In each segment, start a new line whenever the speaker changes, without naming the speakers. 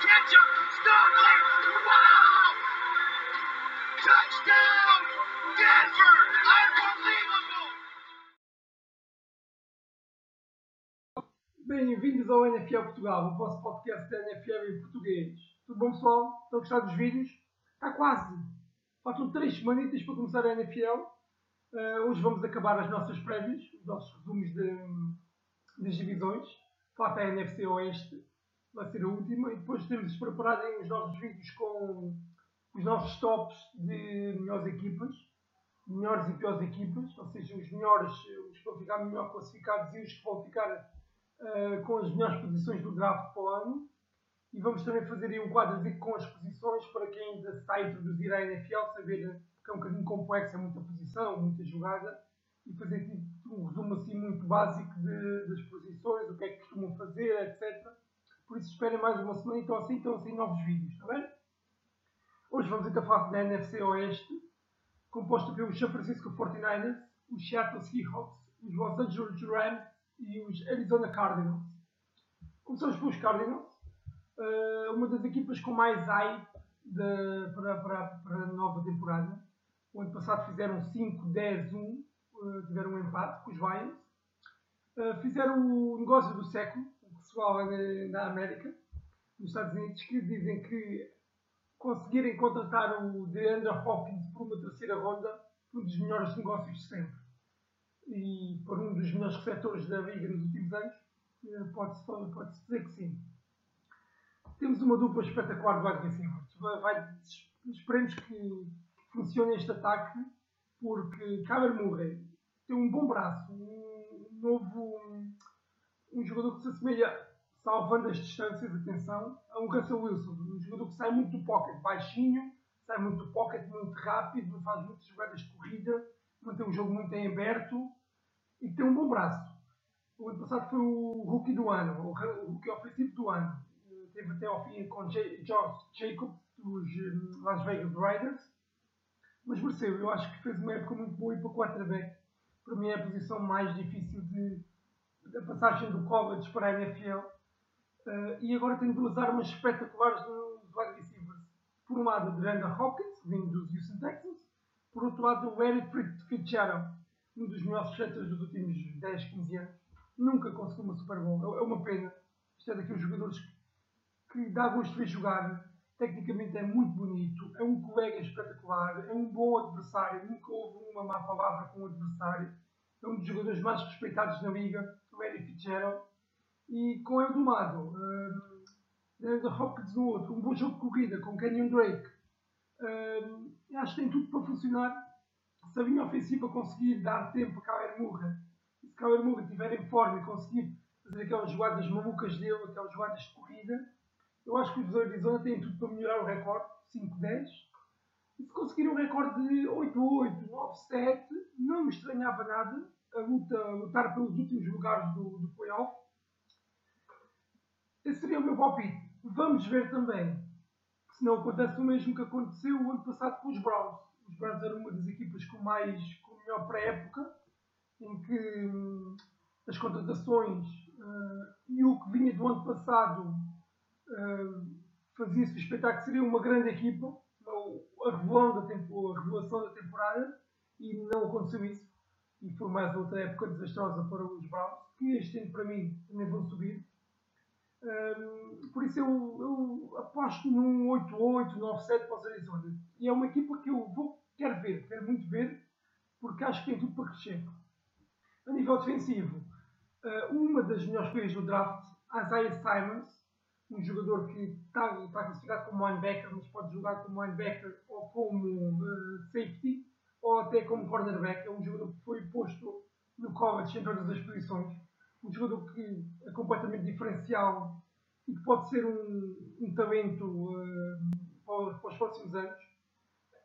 Wow! Touchdown, Denver! Unbelievable!
Bem-vindos ao NFL Portugal, o vosso podcast da NFL em português. Tudo bom, pessoal? Estão a gostar dos vídeos? Está quase! Faltam três semanitas para começar a NFL. Uh, hoje vamos acabar as nossas prévias, os nossos resumos de, das divisões. Falta a NFC Oeste, vai ser a última. E depois temos preparado os novos vídeos com os nossos tops de melhores equipas, melhores e piores equipas, ou seja, os melhores, os que vão ficar melhor classificados e os que vão ficar uh, com as melhores posições do draft para o ano. E vamos também fazer aí um quadro com as posições para quem ainda está a introduzir a NFL, saber que é um bocadinho complexo, é muita posição, muita jogada, e fazer tipo, um resumo assim muito básico de, das posições, o que é que costumam fazer, etc. Por isso esperem mais uma semana, então assim estão assim novos vídeos, está bem? Hoje vamos então falar da NFC Oeste, composta pelos San Francisco 49ers, os Seattle Seahawks, os Los Angeles Rams e os Arizona Cardinals. Começamos pelos Cardinals, uh, uma das equipas com mais hype de, para, para, para a nova temporada. O ano passado fizeram 5-10-1, uh, tiveram um empate com os Lions. Uh, fizeram o negócio do século, pessoal na América, nos Estados Unidos, que dizem que conseguirem contratar o DeAndre Hopkins por uma terceira ronda, um dos melhores negócios de sempre. E por um dos melhores receptores da Liga nos últimos anos, eh, pode-se pode dizer que sim. Temos uma dupla espetacular de wide receivers. Vai, esperemos que funcione este ataque, porque Kyler Murray tem um bom braço, um novo um jogador que se assemelha salvando as distâncias, atenção, a um Russell Wilson, um jogador que sai muito do pocket, baixinho, sai muito do pocket, muito rápido, faz muitas jogadas de corrida, mantém o jogo muito em aberto e tem um bom braço. O ano passado foi o rookie do ano, o rookie ofensivo do ano. Teve até ao fim com J Josh Jacobs, dos hum, Las Vegas Raiders, mas mereceu. Eu acho que fez uma época muito boa e para o quarterback, para mim é a posição mais difícil de, da passagem do college para a NFL Uh, e agora tem duas armas espetaculares nos wide receivers. Por um lado, o Brandon Hopkins, vindo dos Houston Texans. Por outro lado, o Eric Fitzgerald, um dos melhores receptores dos últimos 10, 15 anos. Nunca conseguiu uma Super Bowl. É, é uma pena. Isto é daqueles jogadores que dá gosto de ver jogar. Tecnicamente é muito bonito. É um colega espetacular. É um bom adversário. Nunca houve uma má palavra com o adversário. É um dos jogadores mais respeitados na liga, o Eric Fitzgerald e com ele de um lado, uh, Hopkins do outro, um bom jogo de corrida com Kenyon Drake. Uh, acho que tem tudo para funcionar. Se a linha ofensiva conseguir dar tempo a Kyler Murray, se Kyler Murray estiver em forma e conseguir fazer aquelas jogadas malucas dele, aquelas jogadas de corrida, eu acho que os Arizona têm tudo para melhorar o recorde, 5-10. E se conseguirem um recorde de 8-8, 9-7, não me estranhava nada a luta, a lutar pelos últimos lugares do, do playoff esse seria o meu palpite. Vamos ver também se não acontece o mesmo que aconteceu o ano passado com os Browns. Os Browns eram uma das equipas com mais com melhor pré-época, em que hum, as contratações uh, e o que vinha do ano passado uh, fazia-se suspeitar que seria uma grande equipa, a, revelação da da temporada, e não aconteceu isso. E foi mais outra época desastrosa para os Browns, que este ano para mim também vão subir um, por isso eu, eu aposto num 8-8, 9-7 para os Arizona. E é uma equipa que eu vou, quero ver, quero muito ver, porque acho que tem tudo para crescer. A nível defensivo, uh, uma das melhores escolhas do draft, Isaiah Simons, um jogador que está, está classificado como linebacker, mas pode jogar como linebacker ou como uh, safety, ou até como cornerback. É um jogador que foi posto no college em todas as posições um jogador que é completamente diferencial e que pode ser um, um talento uh, para, para, os próximos anos.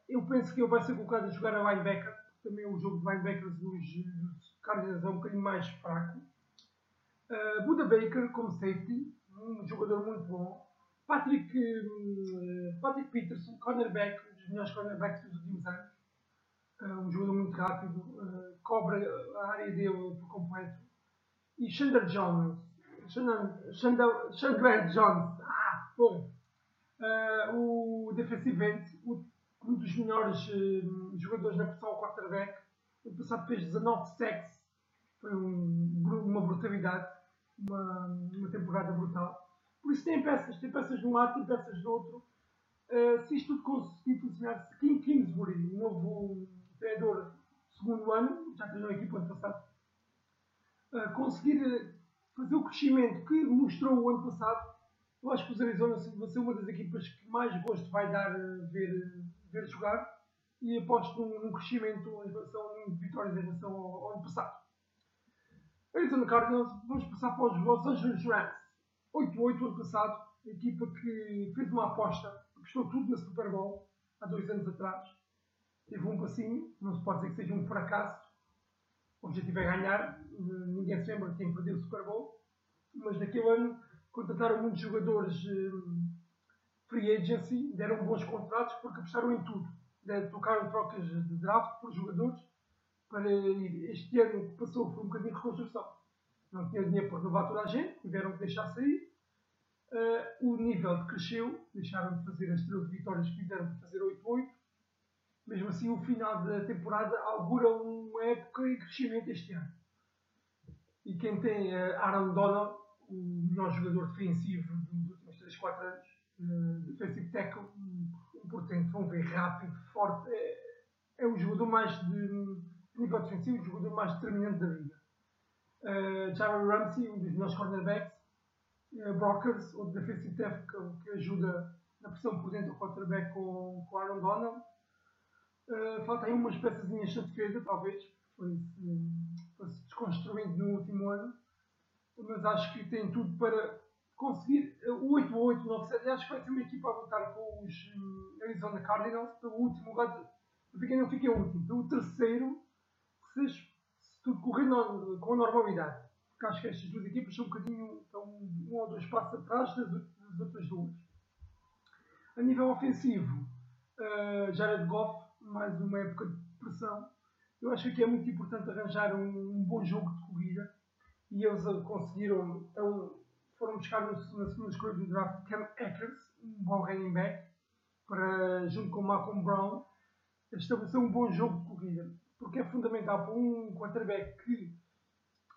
Eu penso que ele vai ser colocado a jogar a linebacker, também o jogo de linebackers dos, dos Cardinals é um bocadinho mais fraco. Uh, Buda Baker como safety, um jogador muito bom. Patrick, uh, Patrick Peterson, cornerback, um dos melhores cornerbacks dos últimos anos. Uh, um jogador muito rápido, cobra a área dele por completo e Chandler Jones, Chandler Jones. Ah. Uh, o defensive end, um dos melhores jogadores na posição ao quarterback. O passado fez 19 sacks. Foi um, uma brutalidade. Uma, uma temporada brutal. Por isso tem peças. Tem peças de um lado, tem peças do outro. Uh, se isto tudo conseguir funcionar, Kim Kingsbury, o novo treinador segundo ano, já treinou a equipa ano passado, uh, conseguir fazer o crescimento que mostrou o ano passado, eu acho que os Arizona vão ser uma das equipas que mais gosto vai dar a ver, ver jogar e aposto num, num crescimento em relação de vitórias em relação ao, ao ano passado. Arizona Cardinals, vamos passar para os Los Angeles Rams. 8-8 ano passado, a equipa que fez uma aposta, apostou tudo na Super Bowl há dois anos atrás. Teve um passinho, não se pode dizer que seja um fracasso. O objetivo é ganhar, ninguém se lembra de quem perdeu o Super Bowl, mas naquele ano contrataram muitos jogadores um, free agency, deram bons contratos porque apostaram em tudo. Tocaram trocas de draft por jogadores para este ano que passou foi um bocadinho de reconstrução. Não tinha dinheiro para renovar toda a gente, tiveram que deixar sair. Uh, o nível cresceu, deixaram de fazer as 13 vitórias que fizeram para fazer 8-8. Mesmo assim, o final da temporada augura uma época de crescimento este ano. E quem tem uh, Aaron Donald, o melhor jogador defensivo dos últimos 3, 4 anos, uh, defensive tackle, um portento, vão ver, rápido, forte, é, é o jogador mais de nível defensivo, o jogador mais determinante da liga. Uh, Ramsey, um dos melhores cornerbacks, uh, Brockers, outro defensive tackle que ajuda na pressão por dentro do quarterback com, com Aaron Donald. Uh, falta aí umas peçazinhas de defesa, talvez, foi-se foi desconstruindo no último ano, mas acho que tem tudo para conseguir o 8 a 8 9 7 acho que vai ser uma equipa a lutar com os um, Arizona Cardinals pelo último lugar, para quem não fica em último, pelo terceiro, se, se tudo correr no, com normalidade. Porque acho que estas duas equipas são um bocadinho, estão um ou dois passos atrás das, das outras duas. A nível ofensivo, uh, Jared Goff, mais uma época de pressão. Eu acho que é muito importante arranjar um, um bom jogo de corrida e eles conseguiram, então, foram buscar no, na segunda escolha do draft Cam Akers, um bom running back, para, junto com Malcolm Brown, estabelecer um bom jogo de corrida. Porque é fundamental para um quarterback que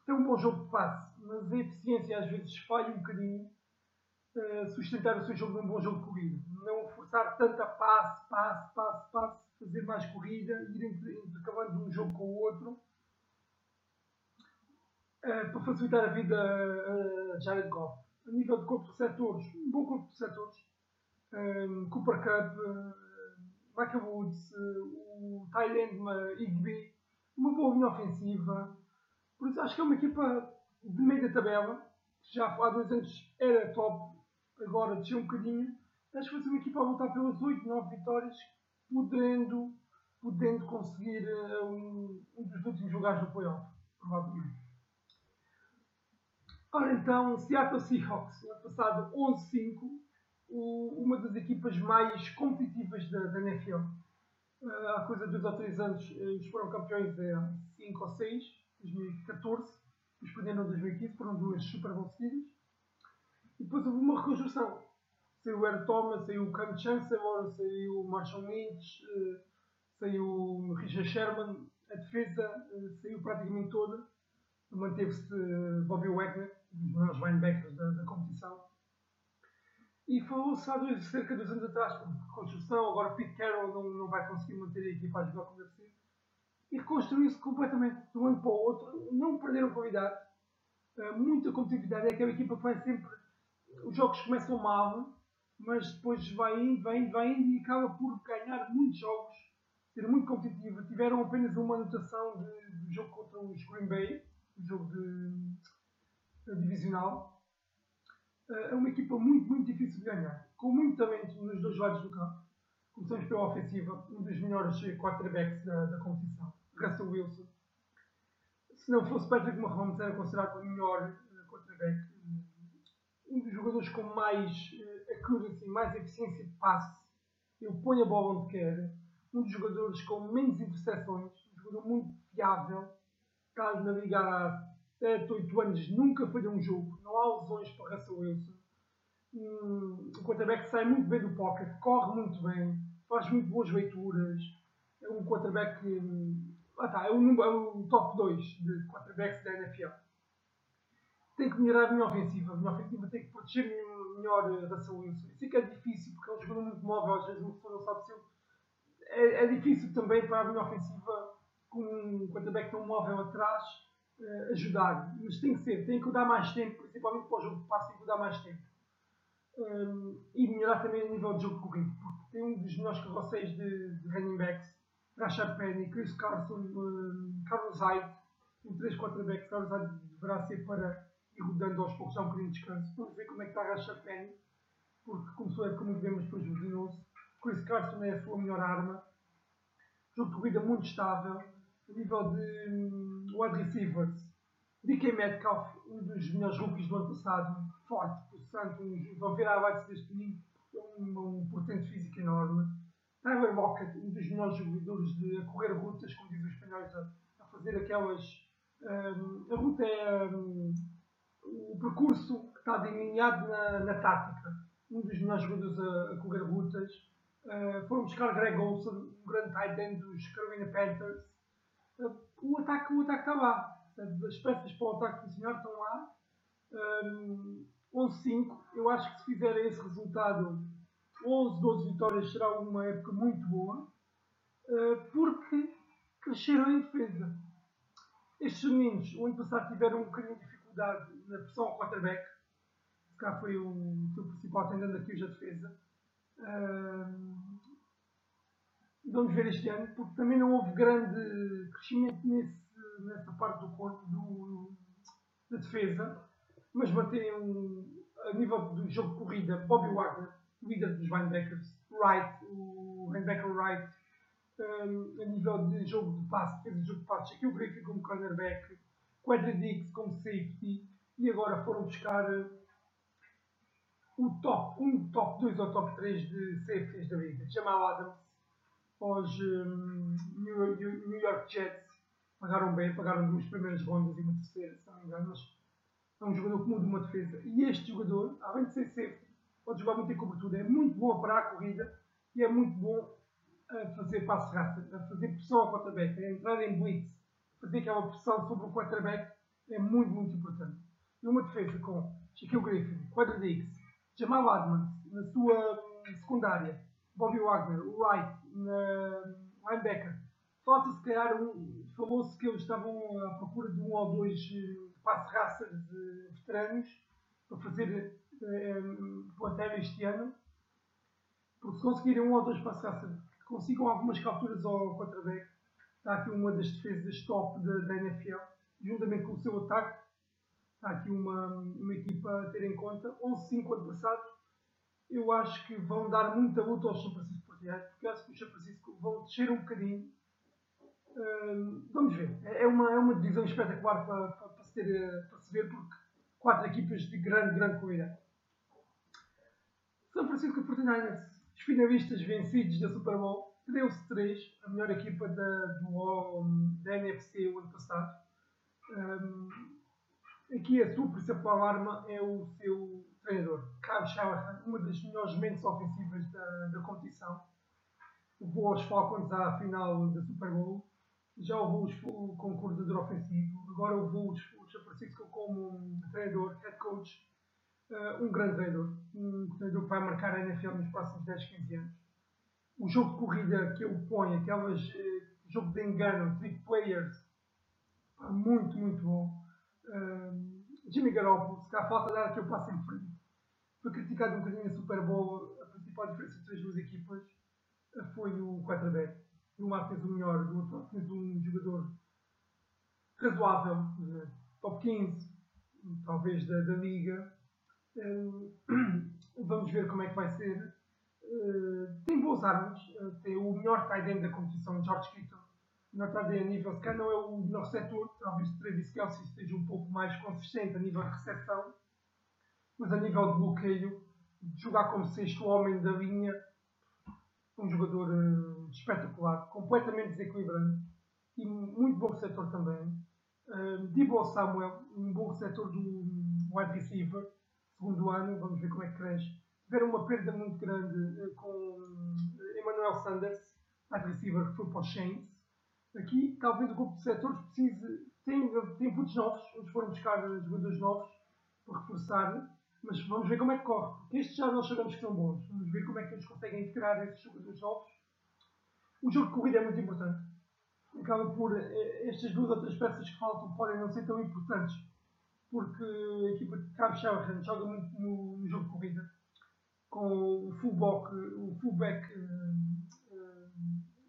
tem um bom jogo de passe, mas a eficiência às vezes falha um bocadinho, uh, sustentar o seu jogo num bom jogo de corrida. Não forçar tanta passe, passe, passe, passe, fazer mais corrida, ir intercalando de um jogo com o outro uh, para facilitar a vida a Jared Goff. A nível de corpo de receptores, um bom corpo de receptores. Um, Cooper Cup, Michael Woods, o Thailand Igby, uma boa linha ofensiva. Por isso acho que é uma equipa de meio da tabela, que já há dois anos era top, agora desceu um bocadinho. Acho que vai ser uma equipa a lutar pelas 8, 9 vitórias, podendo, podendo conseguir uh, um, um dos últimos lugares do playoff, provavelmente. Ora então, Seattle Seahawks, no ano passado 11-5, uma das equipas mais competitivas da, da NFL. Uh, há coisa de 2 ou 3 anos eles foram campeões em 5 ou 6, 2014, depois perderam em 2015, foram duas Super Bowl seguidas. E depois houve uma reconstrução. Saiu o Eric Thomas, saiu o Cam Chancellor, saiu o Marshall Lynch, uh, saiu o Richard Sherman, a defesa uh, saiu praticamente toda. Manteve-se Bobby Wagner, um dos melhores linebackers da, da competição. E falou-se há dois, cerca de dois anos atrás, por construção, agora Pete Carroll não, não vai conseguir manter a equipa a jogar como deve ser. E reconstruiu-se completamente de um ano para o outro, não perderam qualidade, uh, muita competitividade. É aquela equipa que vai sempre. Os jogos começam mal, mas depois vai indo, vai indo, vai indo e acaba por ganhar muitos jogos, ser muito competitiva. Tiveram apenas uma anotação de, de jogo contra os Green Bay, o jogo de, de divisional é uma equipa muito, muito difícil de ganhar, com muito talento nos dois lados do campo. Começamos pela ofensiva, um dos melhores quarterbacks da, da competição, Russell Wilson. Se não fosse Patrick Mahomes, era considerado o melhor uh, quarterback. Um dos jogadores com mais uh, accuracy, mais eficiência de passe. Ele põe a bola onde quer. Um dos jogadores com menos interseções. Um jogador muito fiável. Está na há 7, 8 anos, nunca falhou um jogo. Não há lesões para Russell Wilson. Um, o quarterback sai muito bem do pocket, corre muito bem, faz muito boas leituras. É um quarterback. Ah, tá, é o, é o top 2 de quarterbacks da NFL. Tem que melhorar a minha ofensiva. A minha ofensiva tem que proteger melhor Russell Wilson. Eu sei que é difícil porque é um jogador muito móvel, às vezes uma pessoa não sabe se eu é, é difícil também para a minha ofensiva, com um quarterback tão móvel atrás, eh, ajudar. Mas tem que ser, tem que dar mais tempo, principalmente para o jogo de passe, tem que dar mais tempo. Um, e melhorar também a nível de jogo corrido, porque tem um dos melhores carroceiros de, de running backs, Rashad Penny, Chris Carson, um, Carlos Hyde, tem três quarterbacks, Carlos Hyde deverá ser para ir rodando aos poucos, já um bocadinho de descanso. Vamos ver como é que está Rashad Penny, porque começou a época muito bem, depois lesionou-se. Chris Carson é a sua melhor arma. Jogo de corrida muito estável. A nível de wide receivers, DK Metcalf, um dos melhores rookies do ano passado, forte, possante, um, vão ver a abaixo deste menino, um, um portento físico enorme. Tyler Lockett, um dos melhores jogadores de a correr rutas, como dizem os espanhóis, a, a fazer aquelas. hum, a ruta é hum, o percurso que está delineado na, na tática. Um dos melhores jogadores a, a correr rutas. Uh, foram buscar Greg Olson, um grande tight end dos Carolina Panthers. O ataque o ataque está lá. As peças para o ataque funcionar estão lá. Um, 11-5. Eu acho que se fizerem esse resultado, 11, 12 vitórias, será uma época muito boa. uh, porque cresceram em defesa. Estes meninos, o ano passado, tiveram um bocadinho de dificuldade na pressão ao quarterback. Cá foi o seu principal tendendo aqui hoje a defesa. Ahm, vamos ver este ano, porque também não houve grande crescimento nesse, nessa parte do corpo do, da defesa, mas mantém um, a nível do jogo de corrida, Bobby Wagner, líder dos linebackers, Wright, o linebacker Wright, um, a nível de jogo de passe, defesa de jogo de passe, Shaquille Griffin como cornerback, Quadra Dix como safety, e agora foram buscar uh, o top, um top 2 ou top 3 de safeties da liga, Jamal Adams, aos um, New, New- York Jets, pagaram bem, pagaram duas primeiras rondas e uma terceira, se não me engano, mas é um jogador que muda uma defesa. E este jogador, além de ser safety, pode jogar muito em cobertura, é muito bom a parar a corrida e é muito bom a fazer passe rápido, a fazer pressão ao quarterback, a entrar em blitz, fazer aquela pressão sobre o quarterback é muito, muito importante. E uma defesa com Shaquille Griffin, Quadra Dix, Jamal Adams na sua hum, secundária, Bobby Wagner, Wright na linebacker. Falta se calhar um, falou-se que eles estavam à procura de um ou dois eh, passe raças de veteranos para fazer eh, um, plantel este ano. Porque se conseguirem um ou dois passe raças que consigam algumas capturas ao quarterback, está aqui uma das defesas top da, da NFL, juntamente com o seu ataque. Está aqui uma, uma equipa a ter em conta. 11-5 ano passado. Eu acho que vão dar muita luta aos São Portiais, porque acho que os Francisco vão descer um bocadinho. Hum, vamos ver. É é uma, é uma divisão espetacular para, para, para se ter, eh, para se ver, porque quatro equipas de grande, grande qualidade. São Francisco 49ers, os finalistas vencidos da Super Bowl, 13-3, a melhor equipa da, do, da NFC o ano passado. Hum, aqui a sua principal arma é o seu treinador, Shanahan, uma das melhores mentes ofensivas da, da competição. Levou os Falcons à final da Super Bowl, já levou os como coordenador ofensivo, agora os, os San Francisco como treinador, head coach, uh, um grande treinador, um treinador que vai marcar a NFL nos próximos 10, 15 anos. O jogo de corrida que ele põe, aquelas uh, jogo de engano, trick players, muito, muito bom. Uh, Jimmy Garoppolo, se cá falta dar aqui o passo em frente. Foi criticado um bocadinho na Super Bowl, a principal diferença entre as duas equipas foi o quarterback. Um lado fez o melhor, do outro fez um jogador razoável, uh, top 15, talvez da, da liga. Uh, vamos ver como é que vai ser. Uh, tem boas armas, uh, tem o melhor tight end da competição, George Kittle. O melhor tight end a nível, se calhar não é o melhor receptor, talvez Travis Kelsey esteja um pouco mais consistente a nível de recepção, mas a nível de bloqueio, de jogar como sexto homem da linha, um jogador uh, espetacular, completamente desequilibrante e muito bom receptor também. Uh, Debo Samuel, um bom receptor do wide receiver, segundo ano, vamos ver como é que cresce. Tiveram uma perda muito grande uh, com Emmanuel Sanders, wide receiver, que foi para os Saints. Aqui, talvez o grupo de setores precise. Tem, tem putos novos, eles foram buscar jogadores novos para reforçar, mas vamos ver como é que corre. Porque estes já nós sabemos que são bons. Vamos ver como é que eles conseguem integrar esses jogadores novos. O jogo de corrida é muito importante acaba por eh, estas duas outras peças que faltam podem não ser tão importantes porque a equipa de Cabo Shanahan joga muito no, no, jogo de corrida com o fullback, o fullback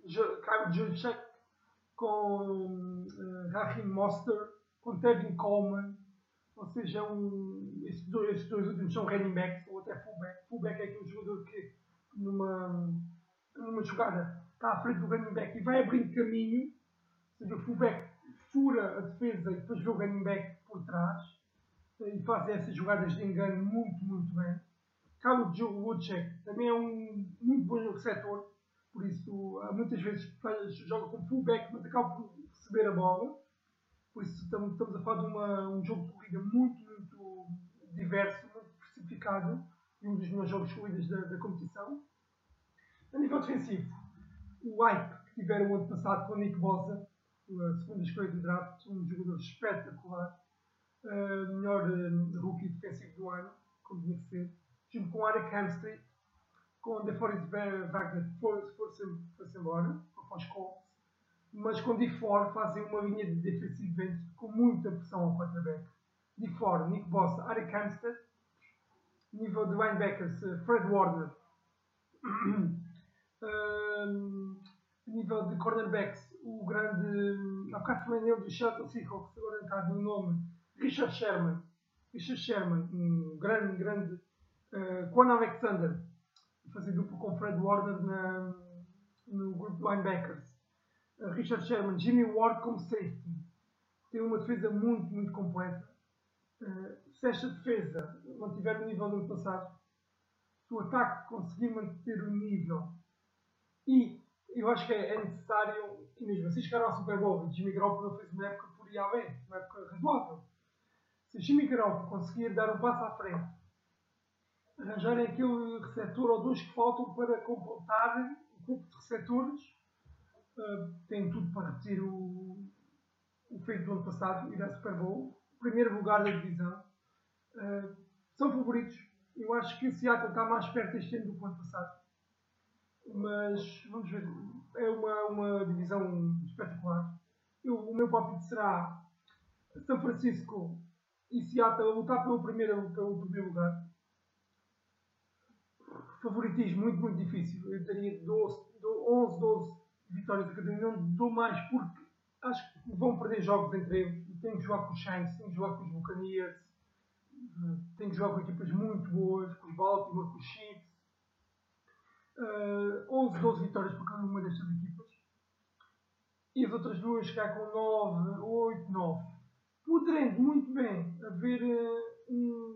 Kyle Juszczyk com uh, Raheem Monster com Tevin Coleman ou seja, um, estes, dois, estes dois últimos são running backs ou até fullback fullback é aquele jogador que numa, numa jogada está à frente do running back e vai abrindo caminho seja, o fullback fura a defesa e depois vê o running back por trás e faz essas jogadas de engano muito, muito bem. Kyle Woodcheck também é um muito bom receptor, por isso muitas vezes joga como fullback, mas acaba por receber a bola. Por isso estamos, estamos a falar de uma, um jogo de corrida muito, muito diverso, muito diversificado e um dos melhores jogos corridas da, da competição. A nível defensivo, o hype que tiveram ano passado com o Nick Bosa a segunda escolha do draft, um jogador espetacular, uh, melhor uh, rookie defensivo do ano, como tinha que ser, junto com Eric Hamstreet, com DeForest Wagner foi-se foi embora, para os Colts, mas com DeFore fazem uma linha de defensive end com muita pressão ao quarterback. DeFore, Nick Boss, Eric Hamstead, nível de linebackers, Fred Warner, nível de cornerbacks, o grande. Há bocado falei nele do Seattle Seahawks, agora está no nome. Richard Sherman. Richard Sherman, um grande, grande. Uh, Quan Alexander, fazer duplo com Fred Warner na, no grupo de linebackers. Richard Sherman, Jimmy Ward como safety. Tem uma defesa muito, muito completa. Uh, se esta defesa mantiver o nível do ano passado, se o ataque conseguir manter o nível e eu acho que é, é necessário, e mesmo assim chegaram ao Super Bowl e Jimmy Garoppolo fez uma época por IA bem, uma época razoável. Se Jimmy Garoppolo conseguir dar um passo à frente, arranjarem aquele receptor ou dois que faltam para completar o grupo de receptores, uh, tem tudo para repetir o, o feito do ano passado, ir ao Super Bowl, primeiro lugar da divisão. Uh, são favoritos. Eu acho que o Seattle está mais perto este ano do que o ano passado mas vamos ver. É uma, uma divisão espetacular. Eu, o meu palpite será São Francisco e Seattle a lutar pelo primeiro, pelo primeiro lugar. Favoritismo muito, muito difícil. Eu daria 12, 11, 12 vitórias a cada um. Não dou mais porque acho que vão perder jogos entre eles. Tem que jogar com os Saints, tem que jogar com os Buccaneers, tem que jogar com equipas muito boas, com os Baltimore, com os Chiefs uh, 11, 12 vitórias para cada uma destas equipas. E as outras duas ficar com 9, 8, 9. Podendo muito bem haver uh, um,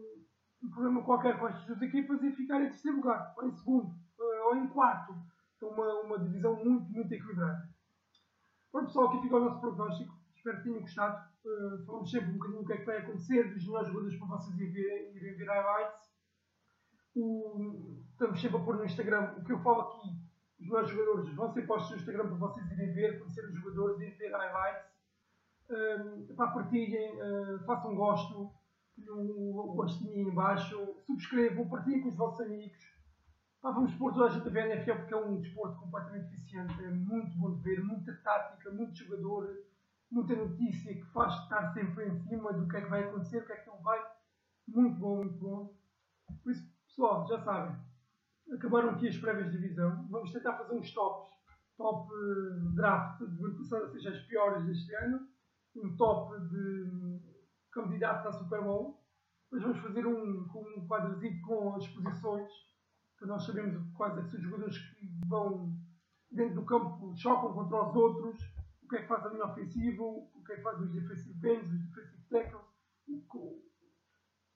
um, problema qualquer com estas duas equipas e ficar em terceiro lugar, ou em segundo, uh, ou em quarto. Uma, uma divisão muito, muito equilibrada. Pronto pessoal, aqui fica o nosso prognóstico. Espero que tenham gostado. Uh, falamos sempre um bocadinho do que é que vai acontecer, dos melhores jogadores para vocês irem, irem ver highlights o, estamos sempre a pôr no Instagram o que eu falo aqui. Os meus jogadores vão ser postos no Instagram para vocês irem ver, conhecer os jogadores, irem ver highlights. Para partilhem, uh, façam gosto, um gostinho aí embaixo, subscrevam, partilhem com os vossos amigos. Pá, vamos pôr toda a gente a ver NFL porque é um desporto completamente eficiente, é muito bom de ver, muita tática, muito jogador, muita notícia que faz estar sempre em cima do que é que vai acontecer, o que é que não vai. Muito bom, muito bom. Por isso, Pessoal, já sabem, acabaram aqui as prévias de divisão. Vamos tentar fazer uns tops, top uh, draft de passado, seja as piores deste ano, um top de candidatos à Super Bowl. Depois vamos fazer um, um quadrozinho com as posições, nós sabermos quais é são os jogadores que vão dentro do campo, chocam contra os outros, o que é que faz a linha ofensiva, o que é que faz os defensive ends, os defensive tackles,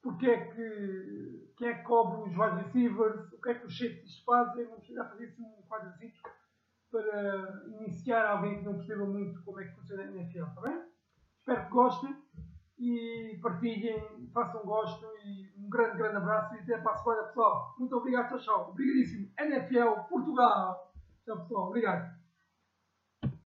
porque é que, quem é que cobre os wide receivers, o que é que os safeties fazem, vamos tentar fazer assim um quadrozinho para iniciar alguém que não perceba muito como é que funciona a NFL, está bem? Espero que gostem e partilhem, façam gosto e um grande, grande abraço e até para a semana, pessoal. Muito obrigado, tchau, tchau. Obrigadíssimo. NFL Portugal. Tchau, pessoal. Obrigado.